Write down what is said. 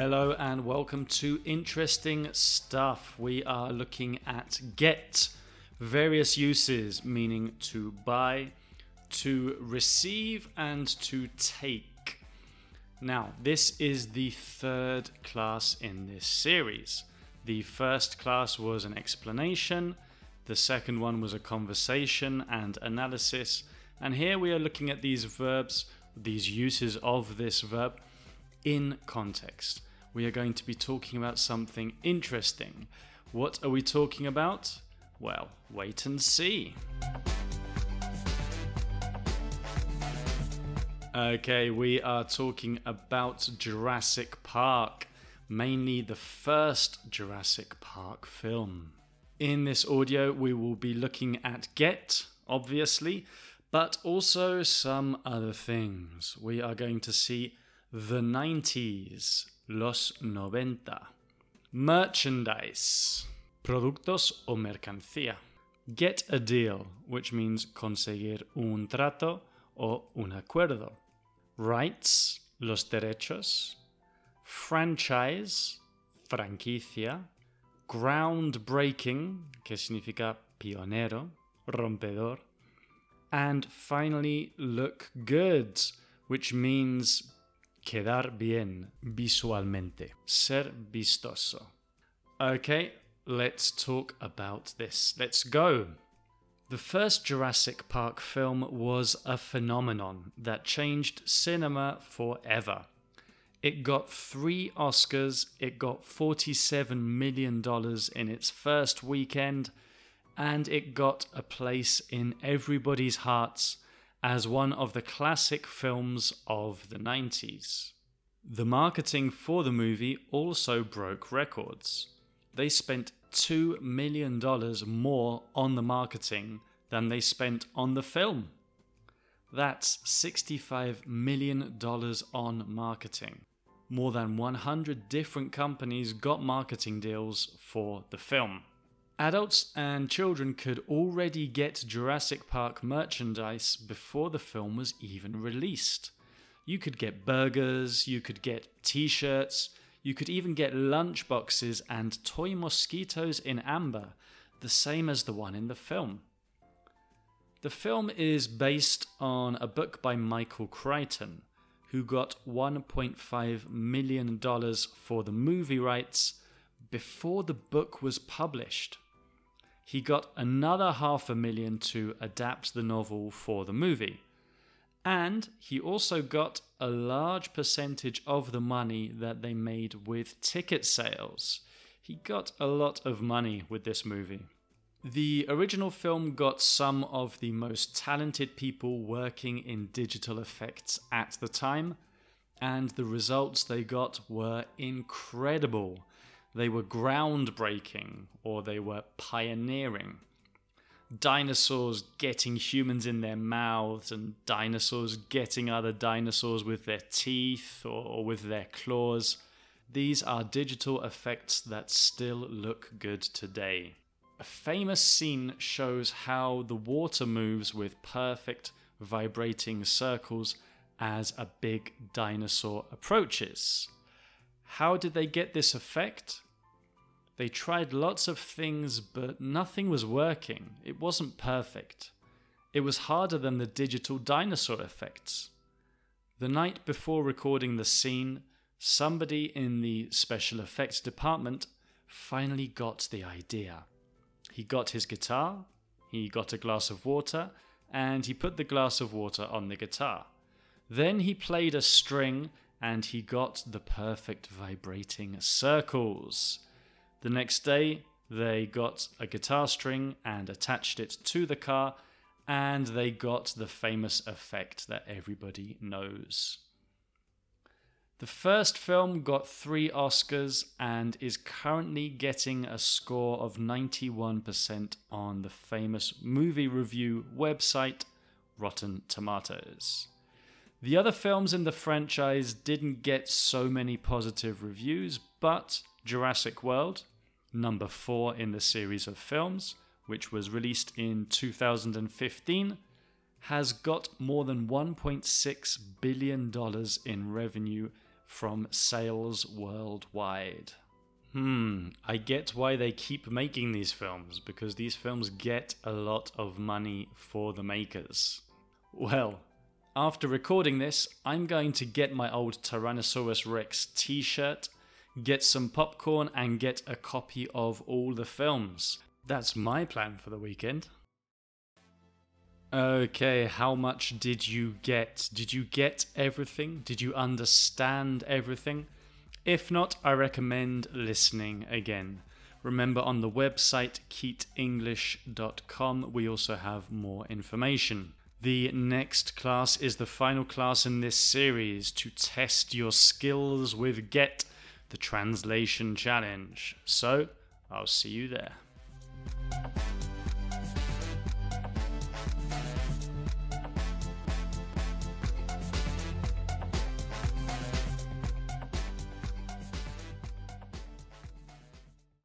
Hello and welcome to Interesting Stuff. We are looking at get, various uses, meaning to buy, to receive, and to take. Now, this is the third class in this series. The first class was an explanation, the second one was a conversation and analysis, and here we are looking at these verbs, these uses of this verb in context. We are going to be talking about something interesting. What are we talking about? Well, wait and see. Okay, we are talking about Jurassic Park, mainly the first Jurassic Park film. In this audio, we will be looking at Get, obviously, but also some other things. We are going to see the 90s, los 90. Merchandise, productos o mercancía. Get a deal, which means conseguir un trato o un acuerdo. Rights, los derechos. Franchise, franquicia. Groundbreaking, que significa pionero, rompedor. And finally, look good, which means quedar bien visualmente, ser vistoso. Okay, let's talk about this. Let's go. The first Jurassic Park film was a phenomenon that changed cinema forever. It got three Oscars, it got $47 million in its first weekend, and it got a place in everybody's hearts as one of the classic films of the 90s. The marketing for the movie also broke records. They spent $2 million more on the marketing than they spent on the film. That's $65 million on marketing. More than 100 different companies got marketing deals for the film. Adults and children could already get Jurassic Park merchandise before the film was even released. You could get burgers, you could get t shirts, you could even get lunch boxes and toy mosquitoes in amber, the same as the one in the film. The film is based on a book by Michael Crichton, who got $1.5 million for the movie rights before the book was published. He got another half a million to adapt the novel for the movie. And he also got a large percentage of the money that they made with ticket sales. He got a lot of money with this movie. The original film got some of the most talented people working in digital effects at the time, and the results they got were incredible. They were groundbreaking or they were pioneering. Dinosaurs getting humans in their mouths, and dinosaurs getting other dinosaurs with their teeth or, or with their claws. These are digital effects that still look good today. A famous scene shows how the water moves with perfect vibrating circles as a big dinosaur approaches. How did they get this effect? They tried lots of things, but nothing was working. It wasn't perfect. It was harder than the digital dinosaur effects. The night before recording the scene, somebody in the special effects department finally got the idea. He got his guitar, he got a glass of water, and he put the glass of water on the guitar. Then he played a string and he got the perfect vibrating circles. The next day, they got a guitar string and attached it to the car, and they got the famous effect that everybody knows. The first film got three Oscars and is currently getting a score of 91% on the famous movie review website Rotten Tomatoes. The other films in the franchise didn't get so many positive reviews, but Jurassic World, number four in the series of films, which was released in 2015, has got more than $1.6 billion in revenue from sales worldwide. Hmm, I get why they keep making these films, because these films get a lot of money for the makers. Well, after recording this, I'm going to get my old Tyrannosaurus Rex t shirt, get some popcorn, and get a copy of all the films. That's my plan for the weekend. Okay, how much did you get? Did you get everything? Did you understand everything? If not, I recommend listening again. Remember, on the website keyteenglish.com, we also have more information. The next class is the final class in this series to test your skills with Get, the translation challenge. So, I'll see you there.